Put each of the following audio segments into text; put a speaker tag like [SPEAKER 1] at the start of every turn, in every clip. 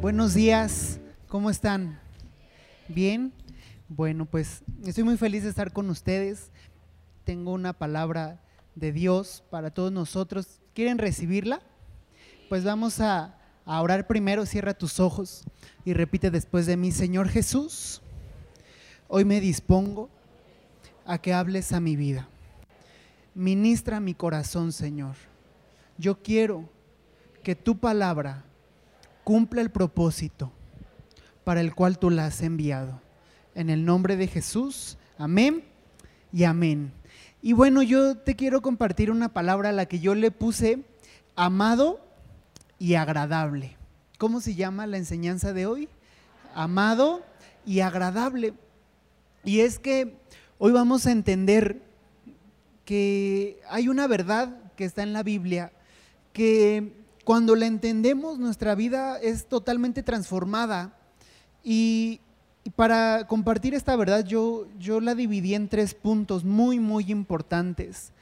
[SPEAKER 1] Buenos días, ¿cómo están? ¿Bien? Bueno, pues estoy muy feliz de estar con ustedes. Tengo una palabra de Dios para todos nosotros. ¿Quieren recibirla? Pues vamos a, orar primero, cierra tus ojos y repite después de mí, Señor Jesús, hoy me dispongo a que hables a mi vida. Ministra mi corazón, Señor. Yo quiero que tu palabra cumpla el propósito para el cual tú la has enviado. En el nombre de Jesús, amén y amén. Y bueno, yo te quiero compartir una palabra a la que yo le puse amado y agradable. ¿Cómo se llama la enseñanza de hoy? Amado y agradable. Y es que hoy vamos a entender que hay una verdad que está en la Biblia que cuando la entendemos, nuestra vida es totalmente transformada. Y, para compartir esta verdad, yo, yo la dividí en tres puntos muy, muy importantes.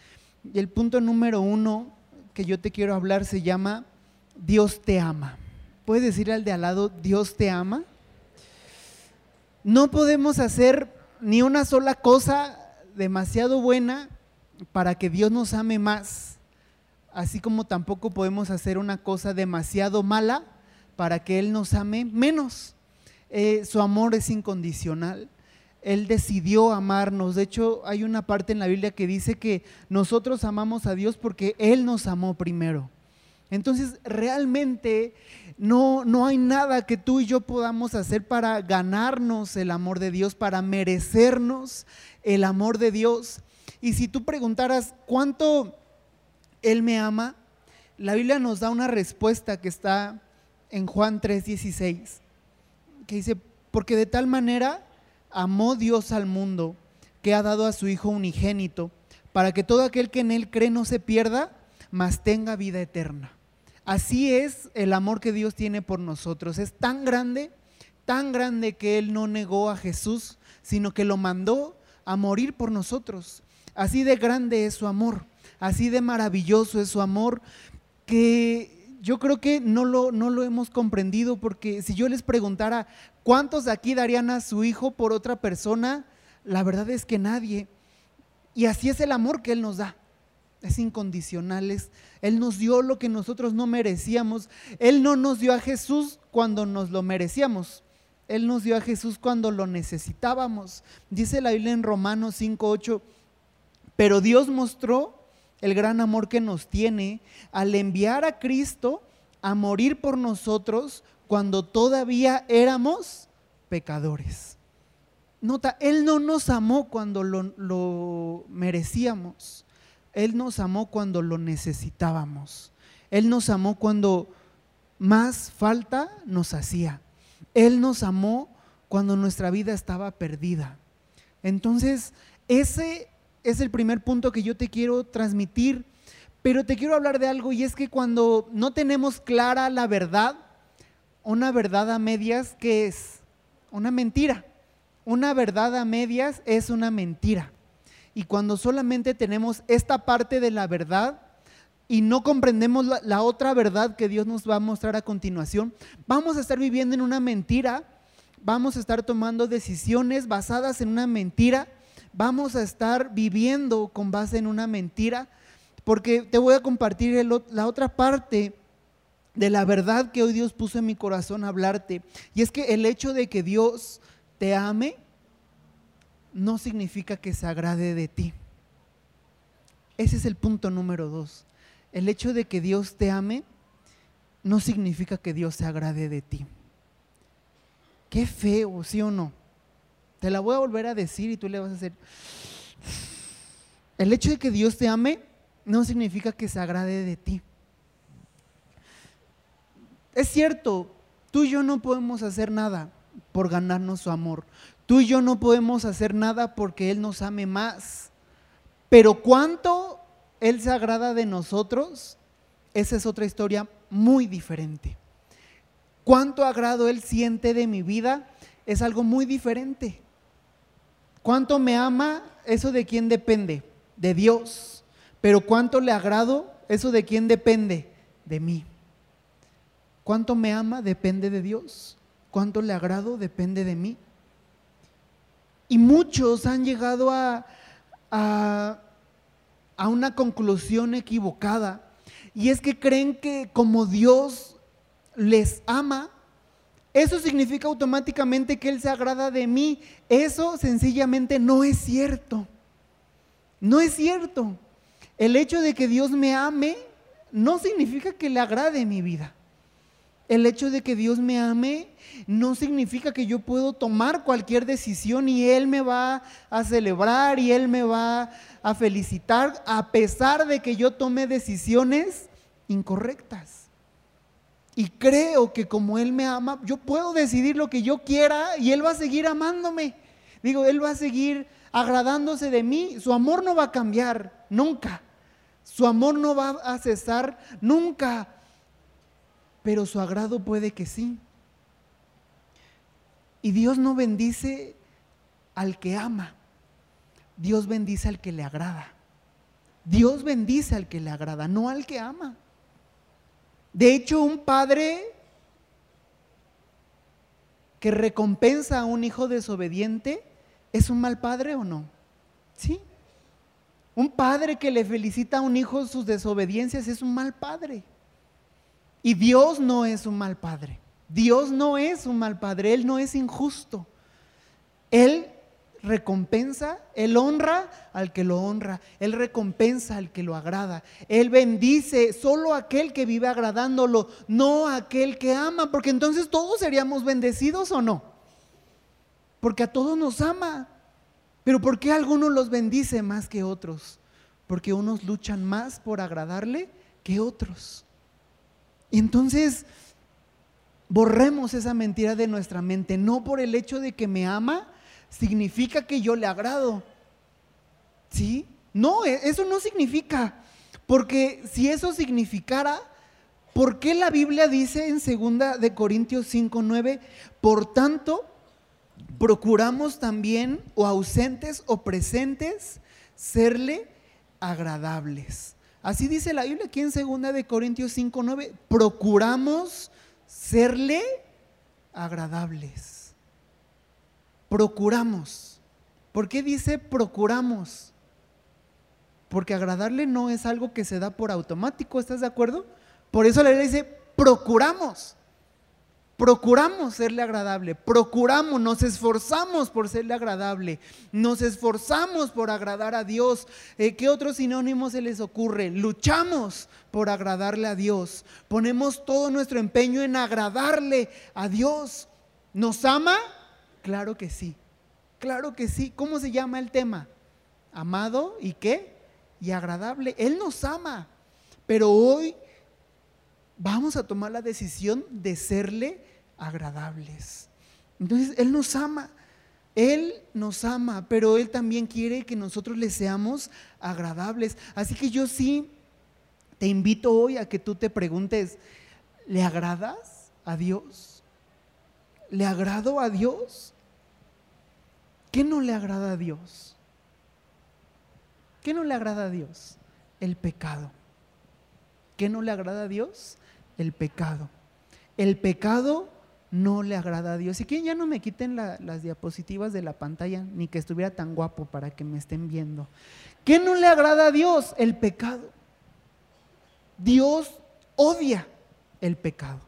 [SPEAKER 1] Y el punto número uno que yo te quiero hablar se llama Dios te ama. ¿Puedes decir al de al lado, Dios te ama? No podemos hacer ni una sola cosa demasiado buena para que Dios nos ame más así como tampoco podemos hacer una cosa demasiado mala para que Él nos ame menos. Eh, su amor es incondicional. Él decidió amarnos. De hecho, hay una parte en la Biblia que dice que nosotros amamos a Dios porque Él nos amó primero. Entonces, realmente no, no hay nada que tú y yo podamos hacer para ganarnos el amor de Dios, para merecernos el amor de Dios. Y si tú preguntaras, ¿cuánto él me ama, la Biblia nos da una respuesta que está en Juan 3:16, que dice, porque de tal manera amó Dios al mundo que ha dado a su Hijo unigénito, para que todo aquel que en Él cree no se pierda, mas tenga vida eterna. Así es el amor que Dios tiene por nosotros. Es tan grande, tan grande que Él no negó a Jesús, sino que lo mandó a morir por nosotros. Así de grande es su amor. Así de maravilloso es su amor que yo creo que no lo, no lo hemos comprendido porque si yo les preguntara cuántos de aquí darían a su hijo por otra persona, la verdad es que nadie. Y así es el amor que Él nos da. Es incondicional. él nos dio lo que nosotros no merecíamos. Él no nos dio a Jesús cuando nos lo merecíamos. Él nos dio a Jesús cuando lo necesitábamos. Dice la Biblia en Romanos 5.8, pero Dios mostró el gran amor que nos tiene al enviar a Cristo a morir por nosotros cuando todavía éramos pecadores. Nota, Él no nos amó cuando lo, merecíamos. Él nos amó cuando lo necesitábamos. Él nos amó cuando más falta nos hacía. Él nos amó cuando nuestra vida estaba perdida. Entonces, ese es el primer punto que yo te quiero transmitir, pero te quiero hablar de algo y es que cuando no tenemos clara la verdad, una verdad a medias, ¿qué es? Una mentira. Una verdad a medias es una mentira. Y cuando solamente tenemos esta parte de la verdad y no comprendemos la, la, otra verdad que Dios nos va a mostrar a continuación, vamos a estar viviendo en una mentira, vamos a estar tomando decisiones basadas en una mentira vamos a estar viviendo con base en una mentira, porque te voy a compartir la otra parte de la verdad que hoy Dios puso en mi corazón a hablarte. Y es que el hecho de que Dios te ame no significa que se agrade de ti. Ese es el punto número dos. El hecho de que Dios te ame no significa que Dios se agrade de ti. Qué feo, ¿sí o no? Te la voy a volver a decir y tú le vas a hacer. El hecho de que Dios te ame no significa que se agrade de ti. Es cierto, tú y yo no podemos hacer nada por ganarnos su amor. Tú y yo no podemos hacer nada porque Él nos ame más. Pero cuánto Él se agrada de nosotros, esa es otra historia muy diferente. Cuánto agrado Él siente de mi vida es algo muy diferente. ¿Cuánto me ama? Eso de quién depende? De Dios. Pero ¿cuánto le agrado? Eso de quién depende? De mí. cuánto me ama depende de Dios, cuánto le agrado depende de mí. Y muchos han llegado a, a, a una conclusión equivocada. Y es que creen que como Dios les ama, eso significa automáticamente que Él se agrada de mí. Eso sencillamente no es cierto. No es cierto. El hecho de que Dios me ame no significa que le agrade mi vida. El hecho de que Dios me ame no significa que yo puedo tomar cualquier decisión y Él me va a celebrar y Él me va a felicitar a pesar de que yo tome decisiones incorrectas. Y creo que como Él me ama, yo puedo decidir lo que yo quiera y Él va a seguir amándome. Digo, Él va a seguir agradándose de mí. Su amor no va a cambiar, nunca. Su amor no va a cesar, nunca pero su agrado puede que sí. Y Dios no bendice al que ama, Dios bendice al que le agrada. Dios bendice al que le agrada, no al que ama. De hecho, un padre que recompensa a un hijo desobediente, ¿es un mal padre o no? Sí. Un padre que le felicita a un hijo sus desobediencias es un mal padre. Y Dios no es un mal padre. Dios no es un mal padre. Él no es injusto. Él recompensa, Él honra al que lo honra, Él recompensa al que lo agrada, Él bendice solo aquel que vive agradándolo, no aquel que ama, porque entonces todos seríamos bendecidos o no. Porque a todos nos ama, pero ¿por qué algunos los bendice más que otros? Porque unos luchan más por agradarle que otros. Y entonces borremos esa mentira de nuestra mente. No por el hecho de que me ama, significa que yo le agrado. ¿Sí? No, e, eso no significa. Porque si eso significara, ¿por qué la Biblia dice en 2 de Corintios 5, 9, por tanto, procuramos también, o ausentes o presentes, serle agradables? Así dice la Biblia aquí en 2 de Corintios 5, 9. Procuramos serle agradables. Procuramos. ¿Por qué dice procuramos? Porque agradarle no es algo que se da por automático, ¿estás de acuerdo? Por eso la Biblia dice procuramos. Procuramos serle agradable, procuramos, nos esforzamos por serle agradable, nos esforzamos por agradar a Dios. Eh, ¿Qué otro sinónimo se les ocurre? Luchamos por agradarle a Dios, ponemos todo nuestro empeño en agradarle a Dios. ¿Nos ama? Claro que sí, claro que sí. ¿Cómo se llama el tema? Amado y qué? Y agradable. Él nos ama, pero hoy vamos a tomar la decisión de serle agradables. Entonces, Él nos ama. Él nos ama, pero Él también quiere que nosotros le seamos agradables. Así que yo sí te invito hoy a que tú te preguntes, ¿le agradas a Dios? ¿Le agrado a Dios? ¿Qué no le agrada a Dios? ¿Qué no le agrada a Dios? El pecado. ¿Qué no le agrada a Dios? El pecado. El pecado no le agrada a Dios. Y que ya no me quiten las diapositivas de la pantalla, ni que estuviera tan guapo para que me estén viendo. ¿Qué no le agrada a Dios? El pecado. Dios odia el pecado.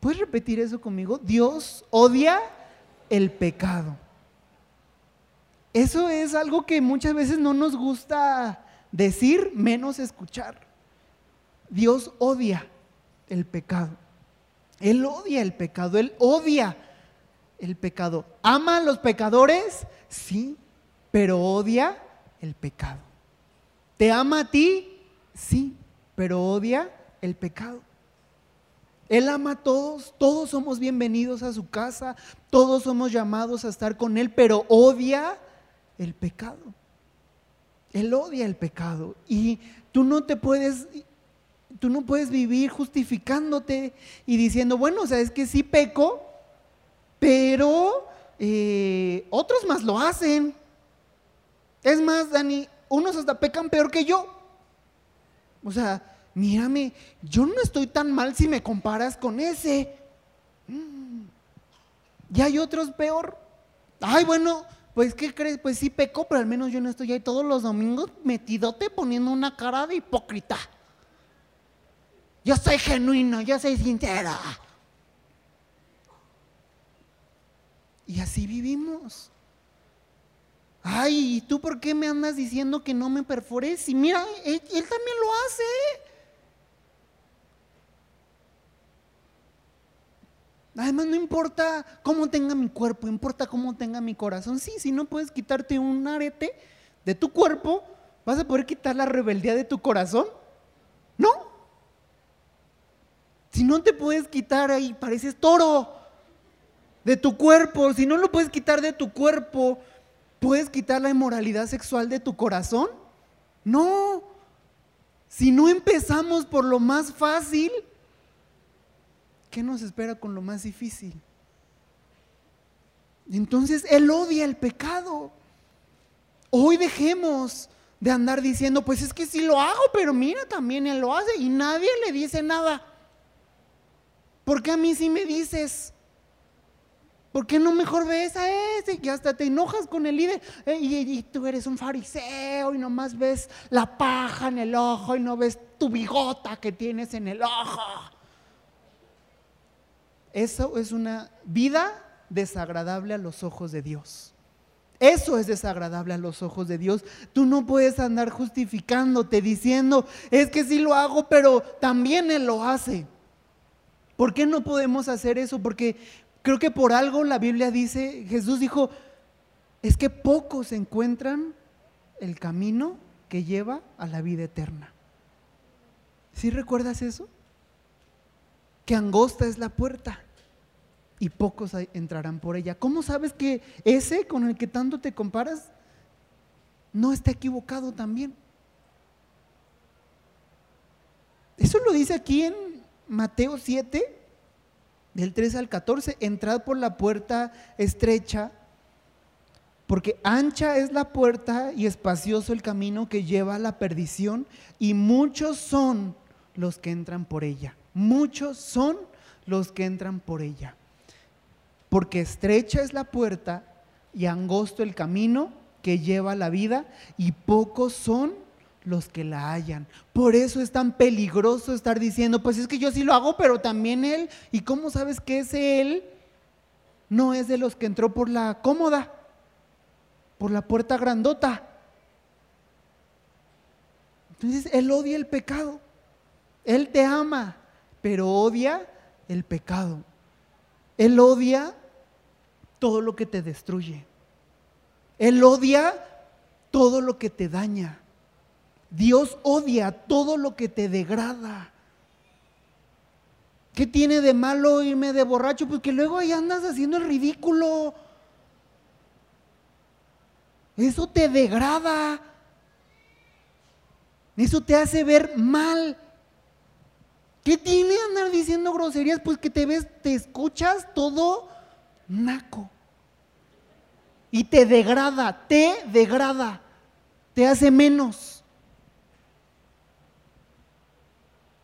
[SPEAKER 1] ¿Puedes repetir eso conmigo? Dios odia el pecado. Eso es algo que muchas veces no nos gusta decir, menos escuchar. Dios odia el pecado. Él odia el pecado, Él odia el pecado. ¿Ama a los pecadores? Sí, pero odia el pecado. ¿Te ama a ti? Sí, pero odia el pecado. Él ama a todos, todos somos bienvenidos a su casa, todos somos llamados a estar con Él, pero odia el pecado. Él odia el pecado y tú no te puedes tú no puedes vivir justificándote y diciendo, bueno, o sea, es que sí peco, pero eh, otros más lo hacen. Es más, Dani, unos hasta pecan peor que yo. O sea, mírame, yo no estoy tan mal si me comparas con ese. Mm. Y hay otros peor. Ay, bueno, pues ¿qué crees? Pues sí pecó, pero al menos yo no estoy ahí todos los domingos metidote poniendo una cara de hipócrita. Yo soy genuino, yo soy sincera. Y así vivimos. Ay, ¿y tú por qué me andas diciendo que no me perfores? Y mira, él también lo hace. Además, no importa cómo tenga mi cuerpo, importa cómo tenga mi corazón. Sí, si no puedes quitarte un arete de tu cuerpo, ¿vas a poder quitar la rebeldía de tu corazón? No. Si no te puedes quitar ahí, pareces toro de tu cuerpo. Si no lo puedes quitar de tu cuerpo, ¿puedes quitar la inmoralidad sexual de tu corazón? No. Si no empezamos por lo más fácil, ¿qué nos espera con lo más difícil? Entonces Él odia el pecado. Hoy dejemos de andar diciendo, pues es que sí lo hago, pero mira, también Él lo hace y nadie le dice nada. ¿Por qué a mí sí me dices? ¿Por qué no mejor ves a ese que hasta te enojas con el líder? Eh, y, y, tú eres un fariseo y nomás ves la paja en el ojo y no ves tu bigota que tienes en el ojo. Eso es una vida desagradable a los ojos de Dios. Eso es desagradable a los ojos de Dios. Tú no puedes andar justificándote diciendo, es que sí lo hago, pero también Él lo hace. ¿Por qué no podemos hacer eso? Porque creo que por algo la Biblia dice, Jesús dijo, es que pocos encuentran el camino que lleva a la vida eterna. ¿Sí recuerdas eso? Angosta es la puerta y pocos entrarán por ella. ¿Cómo sabes que ese con el que tanto te comparas no está equivocado también? Eso lo dice aquí en Mateo 7, del 3 al 14, entrad por la puerta estrecha, porque ancha es la puerta y espacioso el camino que lleva a la perdición, y muchos son los que entran por ella. Muchos son los que entran por ella. Porque estrecha es la puerta y angosto el camino que lleva la vida y pocos son los que la hallan. Por eso es tan peligroso estar diciendo, pues es que yo sí lo hago, pero también él. ¿Y cómo sabes que ese él no es de los que entró por la cómoda, por la puerta grandota? Entonces, él odia el pecado. Él te ama, pero odia el pecado. Él odia todo lo que te destruye. Él odia todo lo que te daña. Dios odia todo lo que te degrada. ¿Qué tiene de malo irme de borracho? Pues que luego ahí andas haciendo el ridículo. Eso te degrada. Eso te hace ver mal. ¿Qué tiene andar diciendo groserías? Pues que te ves, te escuchas todo naco. Y te degrada, te degrada, te hace menos.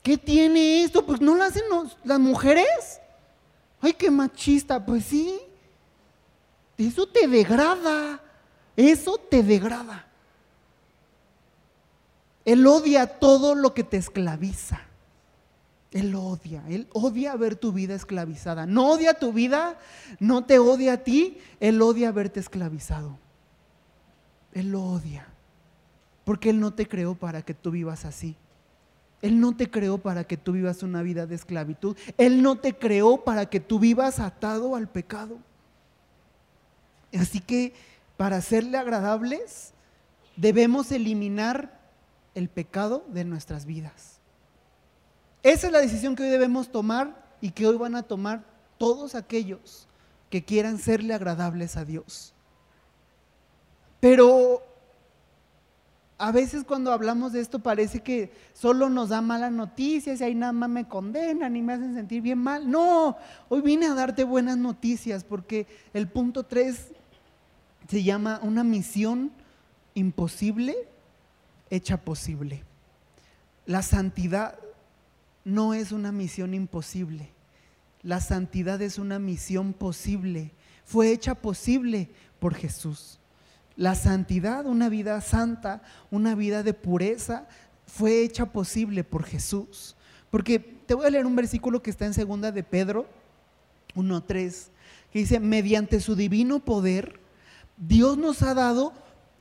[SPEAKER 1] ¿Qué tiene esto? Pues no lo hacen las mujeres. Ay, qué machista, pues sí. Eso te degrada, eso te degrada. Él odia todo lo que te esclaviza. Él odia, Él odia ver tu vida esclavizada. No odia tu vida, no te odia a ti, Él odia verte esclavizado. Él lo odia. Porque Él no te creó para que tú vivas así. Él no te creó para que tú vivas una vida de esclavitud. Él no te creó para que tú vivas atado al pecado. Así que para serle agradables, debemos eliminar el pecado de nuestras vidas. Esa es la decisión que hoy debemos tomar y que hoy van a tomar todos aquellos que quieran serle agradables a Dios. Pero a veces cuando hablamos de esto parece que solo nos da malas noticias y ahí nada más me condenan y me hacen sentir bien mal. No, hoy vine a darte buenas noticias porque el punto 3 se llama una misión imposible hecha posible. La santidad no es una misión imposible. La santidad es una misión posible. Fue hecha posible por Jesús. La santidad, una vida santa, una vida de pureza, fue hecha posible por Jesús. Porque te voy a leer un versículo que está en segunda de Pedro 1.3, que dice, mediante su divino poder, Dios nos ha dado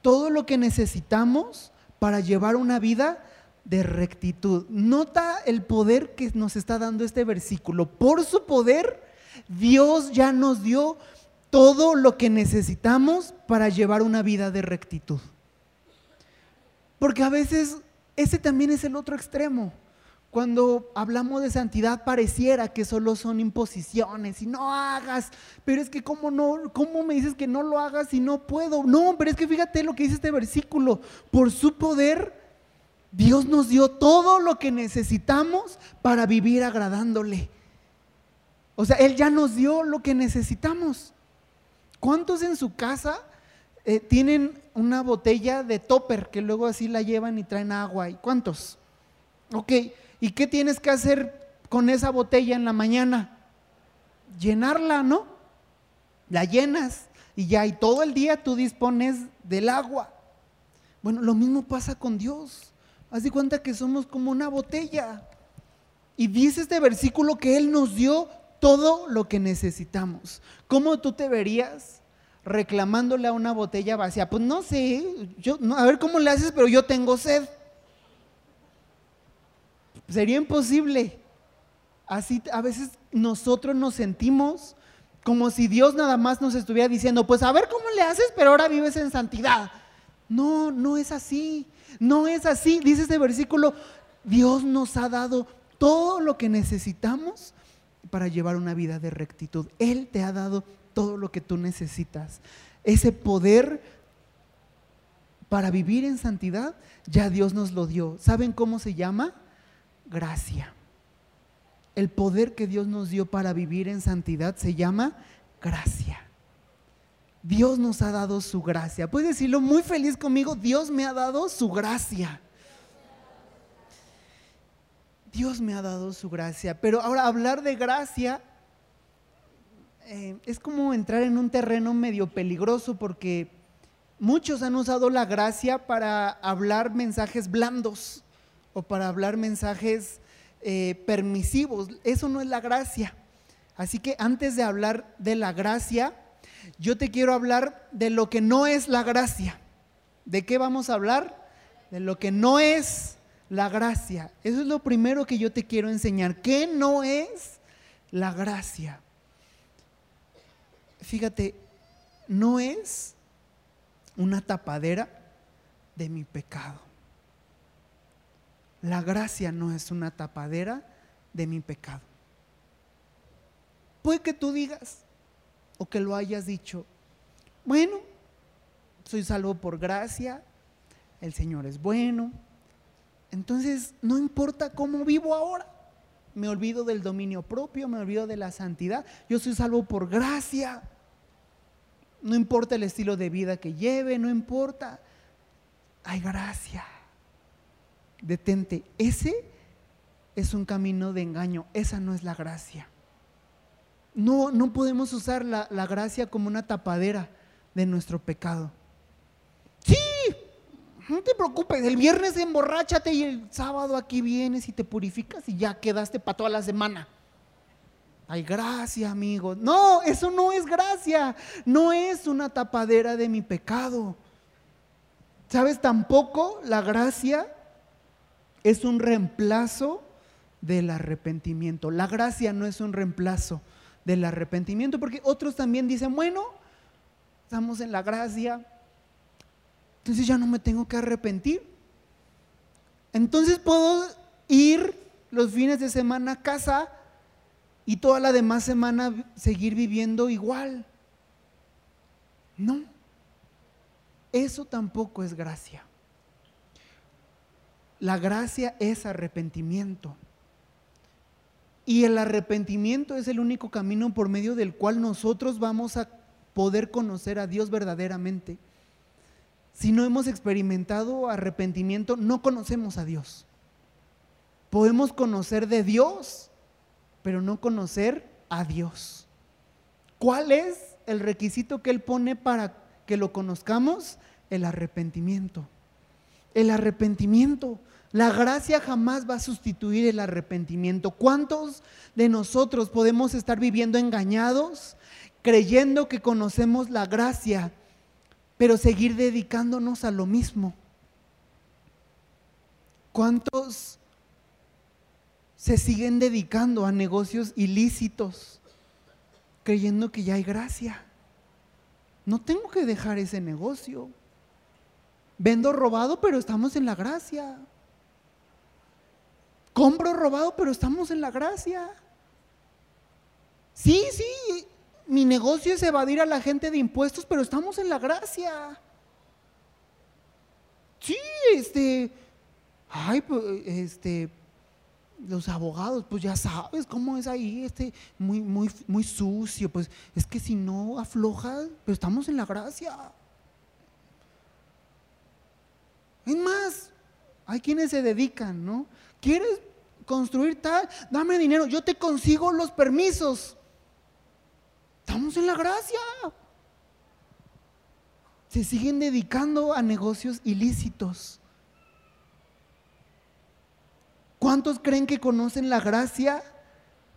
[SPEAKER 1] todo lo que necesitamos para llevar una vida de rectitud. Nota el poder que nos está dando este versículo. Por su poder, Dios ya nos dio todo lo que necesitamos para llevar una vida de rectitud. Porque a veces ese también es el otro extremo. Cuando hablamos de santidad pareciera que solo son imposiciones y no hagas, pero es que cómo no, cómo me dices que no lo hagas y no puedo. No, pero es que fíjate lo que dice este versículo, por su poder Dios nos dio todo lo que necesitamos para vivir agradándole. O sea, Él ya nos dio lo que necesitamos. ¿Cuántos en su casa eh, tienen una botella de topper que luego así la llevan y traen agua? ¿Y cuántos? Ok, ¿y qué tienes que hacer con esa botella en la mañana? Llenarla, ¿no? La llenas y ya, y todo el día tú dispones del agua. Bueno, lo mismo pasa con Dios. Haz de cuenta que somos como una botella. Y dice este versículo que Él nos dio todo lo que necesitamos. ¿Cómo tú te verías reclamándole a una botella vacía? Pues no sé, yo, a ver cómo le haces, pero yo tengo sed. Sería imposible. Así a veces nosotros nos sentimos como si Dios nada más nos estuviera diciendo, pues a ver cómo le haces, pero ahora vives en santidad. No, no es así. No es así. Dice este versículo, Dios nos ha dado todo lo que necesitamos para llevar una vida de rectitud. Él te ha dado todo lo que tú necesitas. Ese poder para vivir en santidad, ya Dios nos lo dio. ¿Saben cómo se llama? Gracia. El poder que Dios nos dio para vivir en santidad se llama gracia. Dios nos ha dado su gracia. Puedes decirlo muy feliz conmigo, Dios me ha dado su gracia. Dios me ha dado su gracia. Pero ahora hablar de gracia eh, es como entrar en un terreno medio peligroso porque muchos han usado la gracia para hablar mensajes blandos o para hablar mensajes eh, permisivos. Eso no es la gracia. Así que antes de hablar de la gracia, yo te quiero hablar de lo que no es la gracia. ¿De qué vamos a hablar? De lo que no es la gracia. Eso es lo primero que yo te quiero enseñar. ¿Qué no es la gracia? Fíjate, no es una tapadera de mi pecado. La gracia no es una tapadera de mi pecado. Puede que tú digas, o que lo hayas dicho, bueno, soy salvo por gracia, el Señor es bueno, entonces no importa cómo vivo ahora, me olvido del dominio propio, me olvido de la santidad, yo soy salvo por gracia, no importa el estilo de vida que lleve, no importa, hay gracia. Detente, ese es un camino de engaño, esa no es la gracia. No, no podemos usar la, la gracia como una tapadera de nuestro pecado. Sí, no te preocupes, el viernes emborráchate y el sábado aquí vienes y te purificas y ya quedaste para toda la semana. Ay, gracia, amigo. No, eso no es gracia. No es una tapadera de mi pecado. ¿Sabes? Tampoco la gracia es un reemplazo del arrepentimiento. La gracia no es un reemplazo del arrepentimiento, porque otros también dicen, bueno, estamos en la gracia, entonces ya no me tengo que arrepentir. Entonces puedo ir los fines de semana a casa y toda la demás semana seguir viviendo igual. No, eso tampoco es gracia. La gracia es arrepentimiento. Y el arrepentimiento es el único camino por medio del cual nosotros vamos a poder conocer a Dios verdaderamente. Si no hemos experimentado arrepentimiento, no conocemos a Dios. Podemos conocer de Dios, pero no conocer a Dios. ¿Cuál es el requisito que Él pone para que lo conozcamos? El arrepentimiento. El arrepentimiento. La gracia jamás va a sustituir el arrepentimiento. ¿Cuántos de nosotros podemos estar viviendo engañados, creyendo que conocemos la gracia, pero seguir dedicándonos a lo mismo? ¿Cuántos se siguen dedicando a negocios ilícitos, creyendo que ya hay gracia? No tengo que dejar ese negocio. Vendo robado, pero estamos en la gracia. Compro robado, pero estamos en la gracia. Sí, sí, mi negocio es evadir a la gente de impuestos, pero estamos en la gracia. Sí, este, ay, pues, este, los abogados, pues ya sabes cómo es ahí, este, muy, muy, muy sucio, pues es que si no aflojas, pero estamos en la gracia. Es más, hay quienes se dedican, ¿no? ¿Quieres construir tal? Dame dinero, yo te consigo los permisos. Estamos en la gracia. Se siguen dedicando a negocios ilícitos. ¿Cuántos creen que conocen la gracia,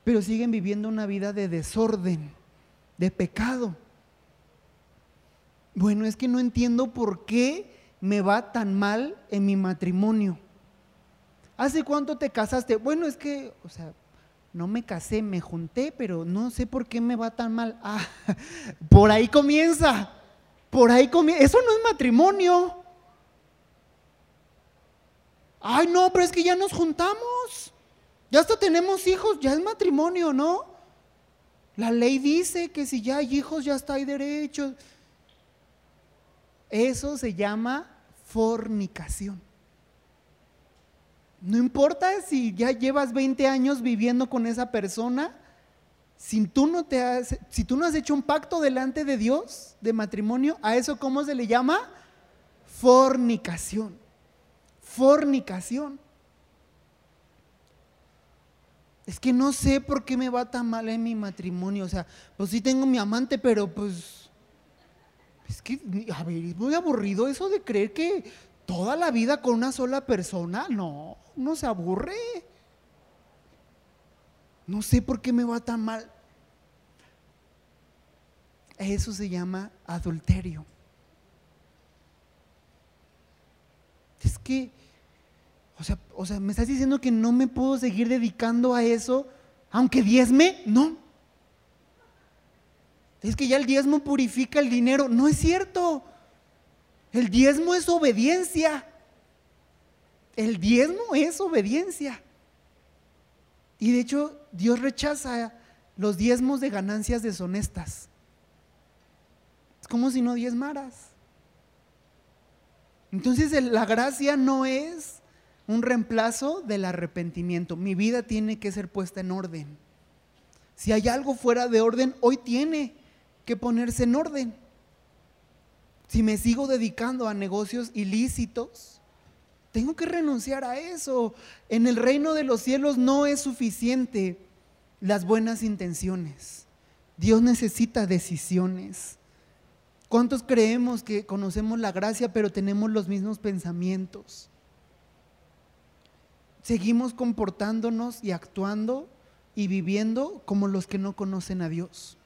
[SPEAKER 1] pero siguen viviendo una vida de desorden, de pecado? Bueno, es que no entiendo por qué me va tan mal en mi matrimonio. ¿Hace cuánto te casaste? Bueno, es que, o sea, no me casé, me junté, pero no sé por qué me va tan mal. Ah, por ahí comienza. Por ahí comienza. Eso no es matrimonio. Ay, no, pero es que ya nos juntamos. Ya hasta tenemos hijos, ya es matrimonio, ¿no? La ley dice que si ya hay hijos, ya está hay derechos. Eso se llama fornicación. No importa si ya llevas 20 años viviendo con esa persona, si tú no te has, si tú no has hecho un pacto delante de Dios de matrimonio, a eso cómo se le llama? Fornicación. Fornicación. Es que no sé por qué me va tan mal en mi matrimonio. O sea, pues sí tengo mi amante, pero pues es que, a ver, es muy aburrido eso de creer que toda la vida con una sola persona. No, no se aburre. No sé por qué me va tan mal. Eso se llama adulterio. Es que, o sea, o sea, me estás diciendo que no me puedo seguir dedicando a eso, aunque diezme, no es que ya el diezmo purifica el dinero. No es cierto. El diezmo es obediencia. El diezmo es obediencia. Y de hecho Dios rechaza los diezmos de ganancias deshonestas. Es como si no diezmaras. Entonces la gracia no es un reemplazo del arrepentimiento. Mi vida tiene que ser puesta en orden. Si hay algo fuera de orden, hoy tiene que ponerse en orden. Si me sigo dedicando a negocios ilícitos, tengo que renunciar a eso. En el reino de los cielos no es suficiente las buenas intenciones. Dios necesita decisiones. ¿Cuántos creemos que conocemos la gracia pero tenemos los mismos pensamientos? Seguimos comportándonos y actuando y viviendo como los que no conocen a Dios.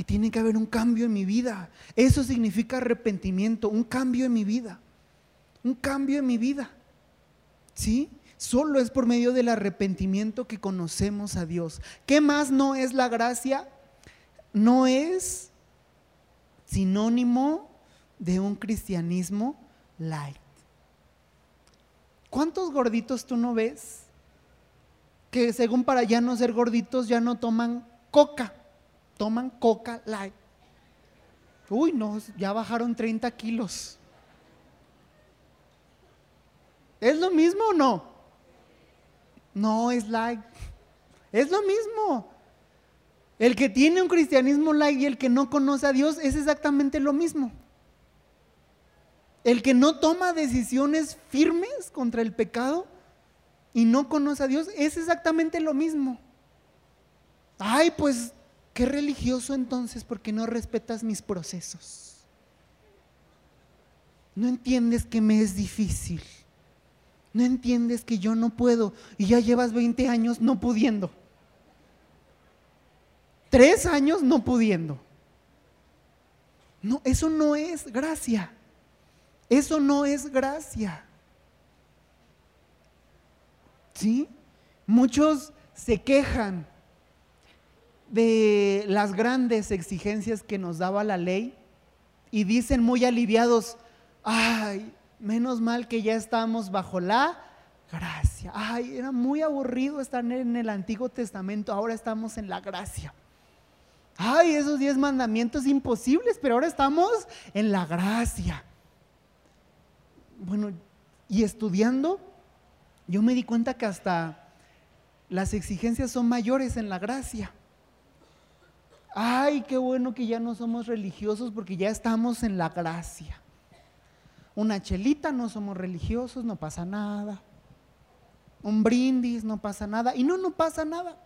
[SPEAKER 1] Y tiene que haber un cambio en mi vida. Eso significa arrepentimiento, un cambio en mi vida. Un cambio en mi vida. ¿Sí? Solo es por medio del arrepentimiento que conocemos a Dios. ¿Qué más no es la gracia? No es sinónimo de un cristianismo light. ¿Cuántos gorditos tú no ves que según para ya no ser gorditos ya no toman coca? Toman coca light. Uy, no, ya bajaron 30 kilos. ¿Es lo mismo o no? No es light. Es lo mismo. El que tiene un cristianismo light y el que no conoce a Dios es exactamente lo mismo. El que no toma decisiones firmes contra el pecado y no conoce a Dios, es exactamente lo mismo. Ay, pues, qué religioso entonces porque no respetas mis procesos. No entiendes que me es difícil. No entiendes que yo no puedo y ya llevas 20 años no pudiendo. Tres años no pudiendo. No, eso no es gracia. Eso no es gracia. ¿Sí? Muchos se quejan de las grandes exigencias que nos daba la ley y dicen muy aliviados, ay, menos mal que ya estamos bajo la gracia. Ay, era muy aburrido estar en el Antiguo Testamento, ahora estamos en la gracia. Ay, esos diez mandamientos imposibles, pero ahora estamos en la gracia. Bueno, y estudiando yo me di cuenta que hasta las exigencias son mayores en la gracia. Ay, qué bueno que ya no somos religiosos porque ya estamos en la gracia. Una chelita, no somos religiosos, no pasa nada. Un brindis, no pasa nada. Y no, no pasa nada.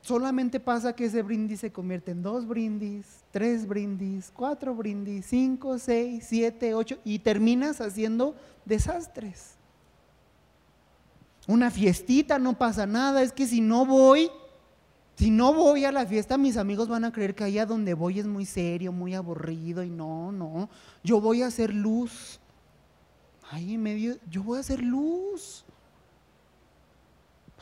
[SPEAKER 1] Solamente pasa que ese brindis se convierte en dos brindis, tres brindis, cuatro brindis, cinco, seis, siete, ocho, y terminas haciendo desastres una fiestita, no pasa nada, es que si no voy, si no voy a la fiesta, mis amigos van a creer que allá donde voy es muy serio, muy aburrido y no, no, yo voy a hacer luz. Ay, en medio, yo voy a hacer luz.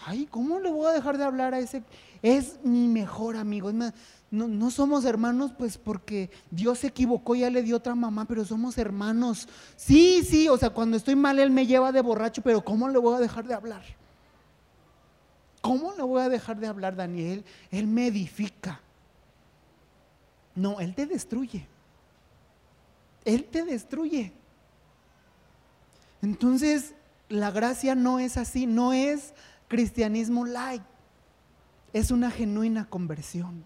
[SPEAKER 1] Ay, ¿cómo le voy a dejar de hablar a ese? Es mi mejor amigo. no, no, somos hermanos, pues porque Dios se equivocó, ya le dio otra mamá, pero somos hermanos. Sí, sí, o sea, cuando estoy mal, Él me lleva de borracho, pero ¿cómo le voy a dejar de hablar? ¿Cómo le voy a dejar de hablar, Daniel? Él me edifica. No, Él te destruye. Él te destruye. Entonces, la gracia no es así, no es cristianismo light. Es una genuina conversión.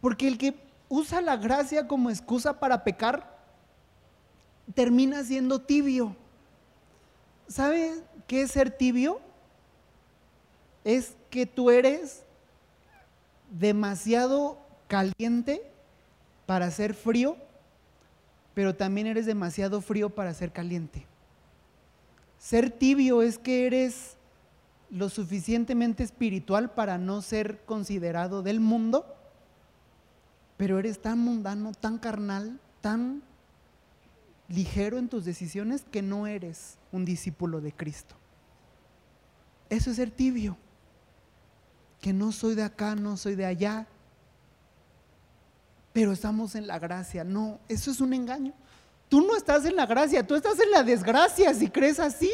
[SPEAKER 1] Porque el que usa la gracia como excusa para pecar, termina siendo tibio. ¿Sabe qué es ser tibio? Es que tú eres demasiado caliente para ser frío, pero también eres demasiado frío para ser caliente. Ser tibio es que eres lo suficientemente espiritual para no ser considerado del mundo, pero eres tan mundano, tan carnal, tan ligero en tus decisiones que no eres un discípulo de Cristo. Eso es ser tibio, que no soy de acá, no soy de allá, pero estamos en la gracia. No, eso es un engaño. Tú no estás en la gracia, tú estás en la desgracia si crees así.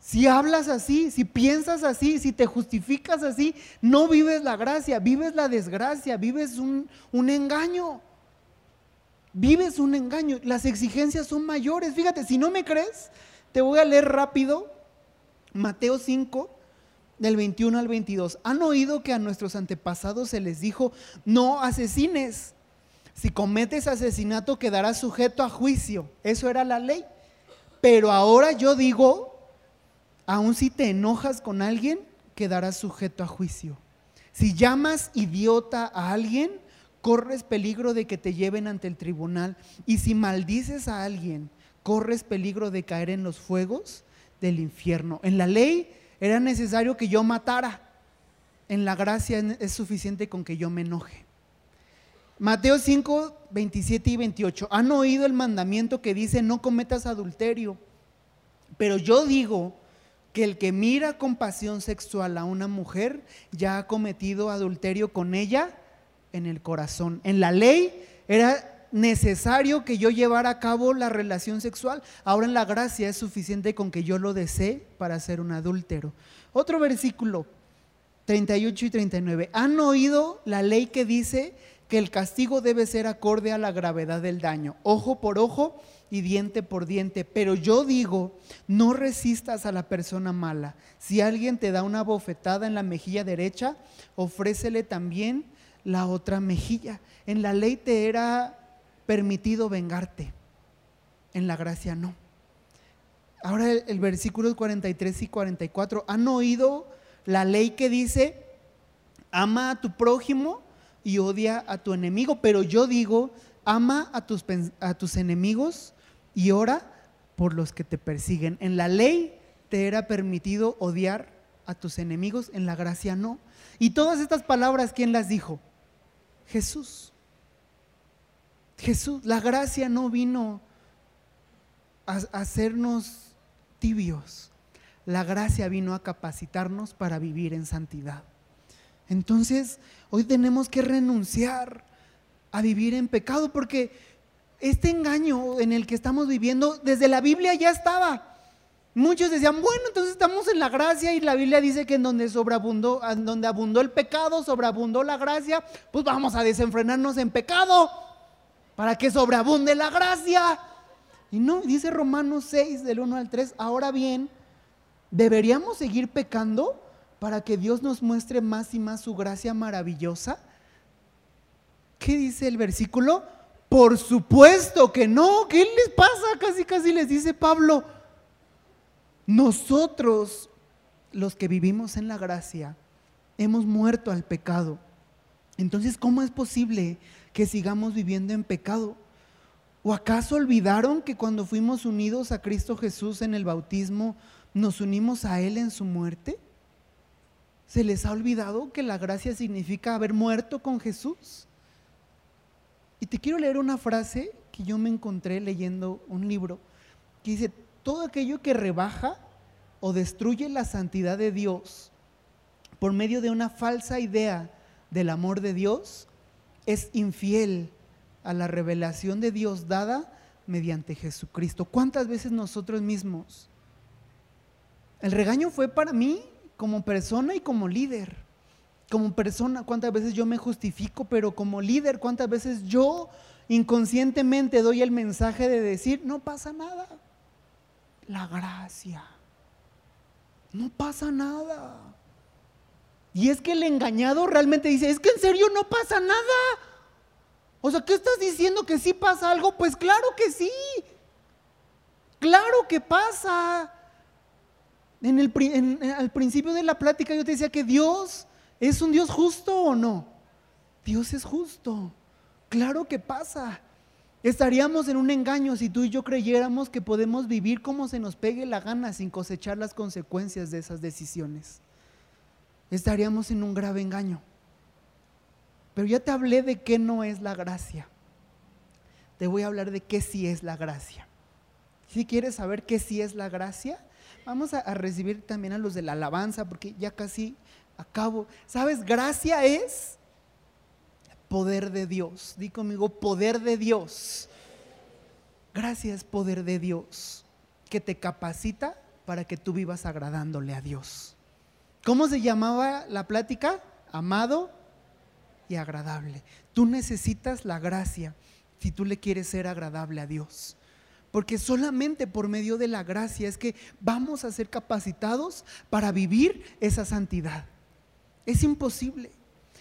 [SPEAKER 1] Si hablas así, si piensas así, si te justificas así, no vives la gracia, vives la desgracia, vives un, engaño. Vives un engaño. Las exigencias son mayores. Fíjate, si no me crees, te voy a leer rápido Mateo 5, del 21 al 22. Han oído que a nuestros antepasados se les dijo, no asesines. Si cometes asesinato quedarás sujeto a juicio. Eso era la ley. Pero ahora yo digo, Aun si te enojas con alguien, quedarás sujeto a juicio. Si llamas idiota a alguien, corres peligro de que te lleven ante el tribunal. Y si maldices a alguien, corres peligro de caer en los fuegos del infierno. En la ley era necesario que yo matara. En la gracia es suficiente con que yo me enoje. Mateo 5, 27 y 28. Han oído el mandamiento que dice no cometas adulterio. Pero yo digo que el que mira con pasión sexual a una mujer ya ha cometido adulterio con ella en el corazón. En la ley era necesario que yo llevara a cabo la relación sexual. Ahora en la gracia es suficiente con que yo lo desee para ser un adúltero. Otro versículo, 38 y 39. ¿Han oído la ley que dice que el castigo debe ser acorde a la gravedad del daño? Ojo por ojo y diente por diente. Pero yo digo, no resistas a la persona mala. Si alguien te da una bofetada en la mejilla derecha, ofrécele también la otra mejilla. En la ley te era permitido vengarte, en la gracia no. Ahora el, versículo 43 y 44. ¿Han oído la ley que dice, ama a tu prójimo y odia a tu enemigo? Pero yo digo, ama a tus, a tus enemigos y ora por los que te persiguen. En la ley te era permitido odiar a tus enemigos, en la gracia no. Y todas estas palabras, ¿quién las dijo? Jesús. Jesús, la gracia no vino a, hacernos tibios. La gracia vino a capacitarnos para vivir en santidad. Entonces, hoy tenemos que renunciar a vivir en pecado porque este engaño en el que estamos viviendo desde la Biblia ya estaba. Muchos decían, bueno, entonces estamos en la gracia y la Biblia dice que en donde sobreabundó, donde abundó el pecado, sobreabundó la gracia, pues vamos a desenfrenarnos en pecado para que sobreabunde la gracia. Y no, dice Romanos 6 del 1 al 3, ahora bien, ¿deberíamos seguir pecando para que Dios nos muestre más y más su gracia maravillosa? ¿Qué dice el versículo? Por supuesto que no, ¿qué les pasa? Casi, casi les dice Pablo nosotros, los que vivimos en la gracia, hemos muerto al pecado. Entonces, ¿cómo es posible que sigamos viviendo en pecado? ¿O acaso olvidaron que cuando fuimos unidos a Cristo Jesús en el bautismo, nos unimos a Él en su muerte? ¿Se les ha olvidado que la gracia significa haber muerto con Jesús? Y te quiero leer una frase que yo me encontré leyendo un libro que dice, todo aquello que rebaja o destruye la santidad de Dios por medio de una falsa idea del amor de Dios es infiel a la revelación de Dios dada mediante Jesucristo. ¿Cuántas veces nosotros mismos? El regaño fue para mí como persona y como líder. Como persona, cuántas veces yo me justifico, pero como líder, cuántas veces yo inconscientemente doy el mensaje de decir, no pasa nada la gracia. No pasa nada. Y es que el engañado realmente dice, es que en serio no pasa nada. O sea, ¿qué estás diciendo que sí pasa algo? Pues claro que sí. Claro que pasa. En el, al principio de la plática yo te decía que Dios es un Dios justo o no. Dios es justo. Claro que pasa. Estaríamos en un engaño si tú y yo creyéramos que podemos vivir como se nos pegue la gana sin cosechar las consecuencias de esas decisiones. Estaríamos en un grave engaño. Pero ya te hablé de qué no es la gracia. Te voy a hablar de qué sí es la gracia. Si quieres saber qué sí es la gracia, vamos a, recibir también a los de la alabanza, porque ya casi acabo. ¿Sabes? Gracia es poder de Dios. Di conmigo, poder de Dios. Gracias, poder de Dios, que te capacita para que tú vivas agradándole a Dios. ¿Cómo se llamaba la plática? Amado y agradable. Tú necesitas la gracia si tú le quieres ser agradable a Dios. Porque solamente por medio de la gracia es que vamos a ser capacitados para vivir esa santidad. Es imposible.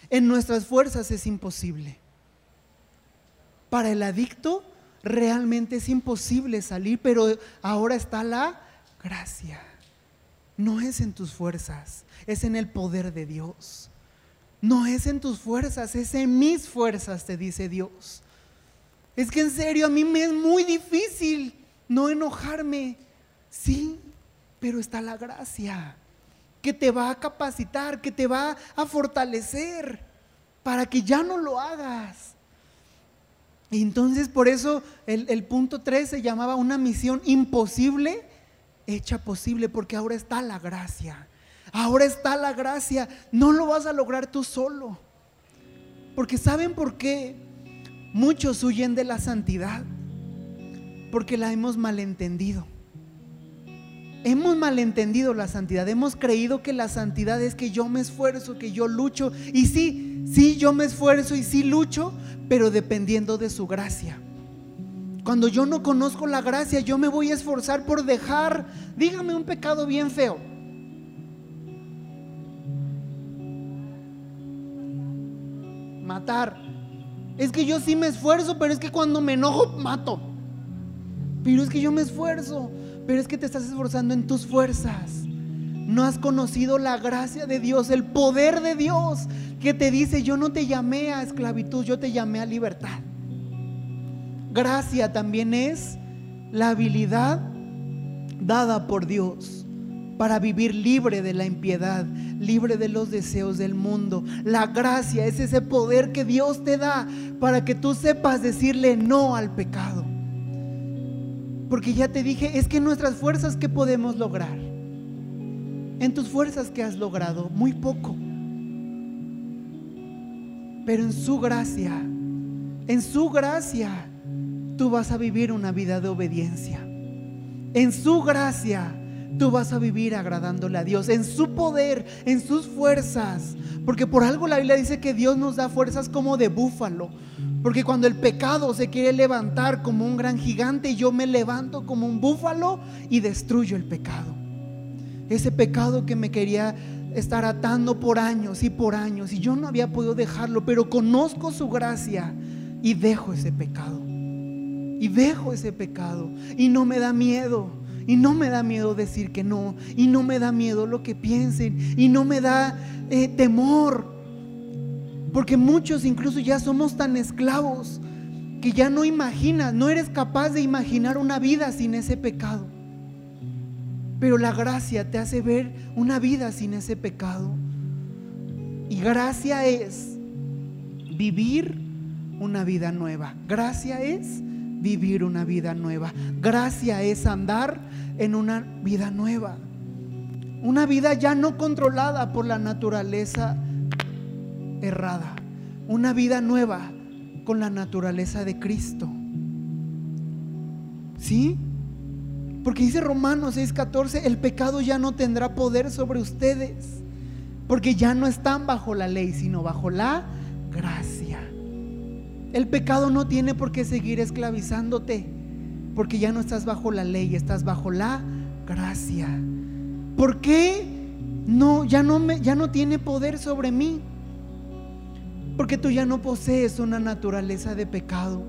[SPEAKER 1] En nuestras fuerzas es imposible. Para el adicto realmente es imposible salir, pero ahora está la gracia. No es en tus fuerzas, es en el poder de Dios. No es en tus fuerzas, es en mis fuerzas, te dice Dios. Es que en serio a mí me es muy difícil no enojarme. Sí, pero está la gracia que te va a capacitar, que te va a fortalecer para que ya no lo hagas. Y entonces por eso el, punto 3 se llamaba una misión imposible hecha posible, porque ahora está la gracia. Ahora está la gracia. No lo vas a lograr tú solo. Porque ¿saben por qué muchos huyen de la santidad? Porque la hemos malentendido. Hemos malentendido la santidad, hemos creído que la santidad es que yo me esfuerzo, que yo lucho. Y sí, sí, yo me esfuerzo y sí lucho, pero dependiendo de su gracia. Cuando yo no conozco la gracia, yo me voy a esforzar por dejar, dígame un pecado bien feo. Matar. Es que yo sí me esfuerzo, pero es que cuando me enojo, mato. Pero es que yo me esfuerzo pero es que te estás esforzando en tus fuerzas. No has conocido la gracia de Dios, el poder de Dios que te dice, yo no te llamé a esclavitud, yo te llamé a libertad. Gracia también es la habilidad dada por Dios para vivir libre de la impiedad, libre de los deseos del mundo. La gracia es ese poder que Dios te da para que tú sepas decirle no al pecado. Porque ya te dije, es que nuestras fuerzas, ¿qué podemos lograr? En tus fuerzas que has logrado, muy poco. Pero en su gracia, en su gracia, tú vas a vivir una vida de obediencia. En su gracia, tú vas a vivir agradándole a Dios, en su poder, en sus fuerzas. Porque por algo la Biblia dice que Dios nos da fuerzas como de búfalo. Porque cuando el pecado se quiere levantar como un gran gigante, yo me levanto como un búfalo y destruyo el pecado. Ese pecado que me quería estar atando por años y por años y yo no había podido dejarlo, pero conozco su gracia y dejo ese pecado. Y dejo ese pecado y no me da miedo y no me da miedo decir que no. Y no me da miedo lo que piensen. Y no me da eh, temor. Porque muchos incluso ya somos tan esclavos que ya no imaginas, no eres capaz de imaginar una vida sin ese pecado. Pero la gracia te hace ver una vida sin ese pecado. Y gracia es vivir una vida nueva. Gracia es vivir una vida nueva. Gracia es andar en una vida nueva. Una vida ya no controlada por la naturaleza errada. Una vida nueva con la naturaleza de Cristo. ¿Sí? Porque dice Romanos 6:14, el pecado ya no tendrá poder sobre ustedes, porque ya no están bajo la ley, sino bajo la gracia. El pecado no tiene por qué seguir esclavizándote, porque ya no estás bajo la ley, estás bajo la gracia. ¿Por qué no ya no me ya no tiene poder sobre mí? Porque tú ya no posees una naturaleza de pecado.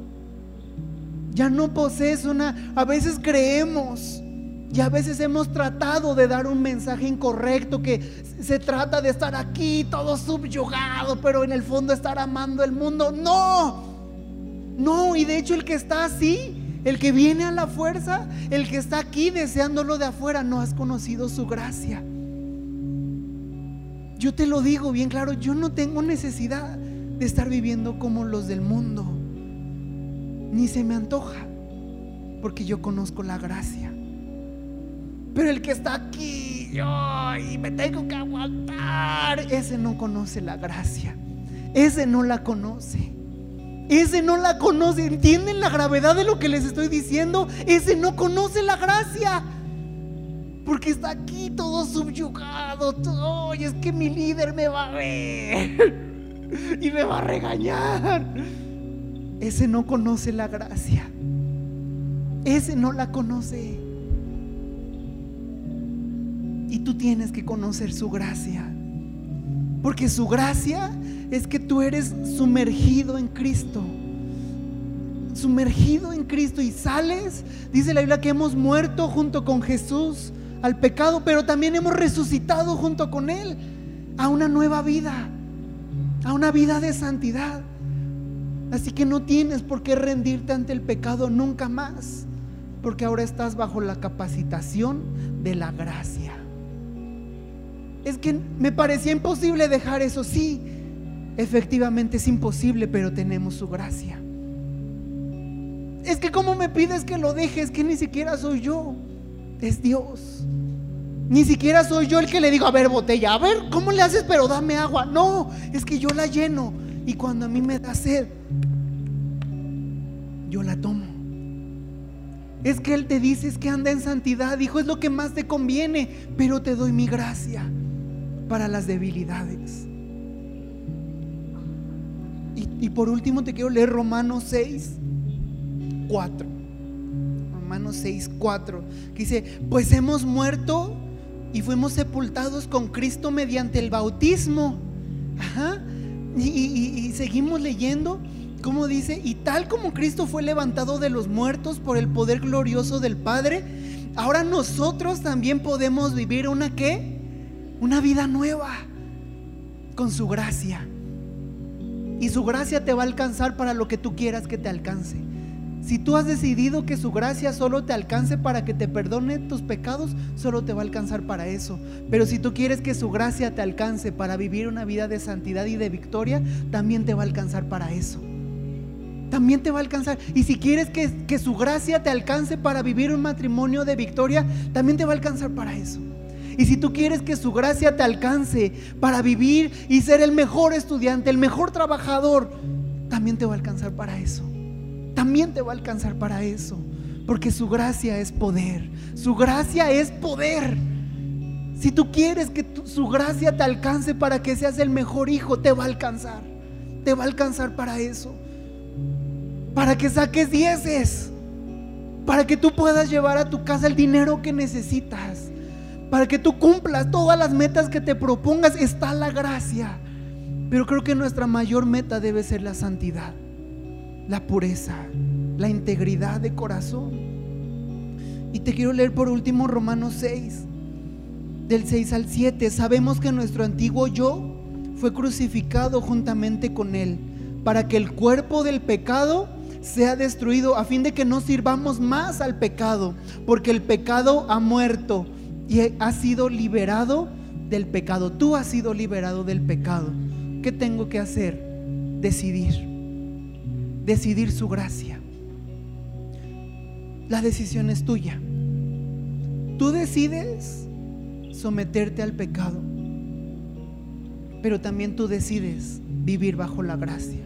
[SPEAKER 1] Ya no posees una a veces creemos y a veces hemos tratado de dar un mensaje incorrecto que se trata de estar aquí todo subyugado, pero en el fondo estar amando el mundo. No, no, y de hecho el que está así, el que viene a la fuerza, el que está aquí deseándolo de afuera, no has conocido su gracia. Yo te lo digo bien claro, yo no tengo necesidad de estar viviendo como los del mundo. Ni se me antoja, porque yo conozco la gracia. Pero el que está aquí, y me tengo que aguantar, ese no conoce la gracia. Ese no la conoce. Ese no la conoce. ¿Entienden la gravedad de lo que les estoy diciendo? Ese no conoce la gracia. Porque está aquí todo subyugado. Todo. Es que mi líder me va a ver. Y me va a regañar. Ese no conoce la gracia. Ese no la conoce. Y tú tienes que conocer su gracia. Porque su gracia es que tú eres sumergido en Cristo. Sumergido en Cristo y sales, dice la Biblia que hemos muerto junto con Jesús al pecado, pero también hemos resucitado junto con Él a una nueva vida, a una vida de santidad. Así que no tienes por qué rendirte ante el pecado nunca más, porque ahora estás bajo la capacitación de la gracia. Es que me parecía imposible dejar eso, sí, Efectivamente es imposible, pero tenemos su gracia. Es que como me pides que lo dejes, que ni siquiera soy yo, es Dios. Ni siquiera soy yo el que le digo, a ver, botella, a ver, ¿cómo le haces? Pero dame agua. No, es que yo la lleno. Y cuando a mí me da sed, yo la tomo. Es que Él te dice, es que anda en santidad, hijo, es lo que más te conviene, pero te doy mi gracia para las debilidades. Y, por último te quiero leer Romanos 6, 4. Romanos 6, 4. Que dice, pues hemos muerto y fuimos sepultados con Cristo mediante el bautismo. Ajá. Y, seguimos leyendo, como dice, y tal como Cristo fue levantado de los muertos por el poder glorioso del Padre, ahora nosotros también podemos vivir una qué? Una vida nueva con su gracia. Y su gracia te va a alcanzar para lo que tú quieras que te alcance. Si tú has decidido que su gracia solo te alcance para que te perdone tus pecados, solo te va a alcanzar para eso. Pero si tú quieres que su gracia te alcance para vivir una vida de santidad y de victoria, también te va a alcanzar para eso. También te va a alcanzar. Y si quieres que, que su gracia te alcance para vivir un matrimonio de victoria, también te va a alcanzar para eso. Y si tú quieres que su gracia te alcance para vivir y ser el mejor estudiante, el mejor trabajador, también te va a alcanzar para eso. También te va a alcanzar para eso. Porque su gracia es poder. Su gracia es poder. Si tú quieres que su gracia te alcance para que seas el mejor hijo, te va a alcanzar. Te va a alcanzar para eso. Para que saques dieces. Para que tú puedas llevar a tu casa el dinero que necesitas para que tú cumplas todas las metas que te propongas, está la gracia. Pero creo que nuestra mayor meta debe ser la santidad, la pureza, la integridad de corazón. Y te quiero leer por último Romanos 6, del 6 al 7. Sabemos que nuestro antiguo yo fue crucificado juntamente con él, para que el cuerpo del pecado sea destruido, a fin de que no sirvamos más al pecado, porque el pecado ha muerto y has sido liberado del pecado. Tú has sido liberado del pecado. ¿Qué tengo que hacer? Decidir. Decidir su gracia. La decisión es tuya. Tú decides someterte al pecado, pero también tú decides vivir bajo la gracia.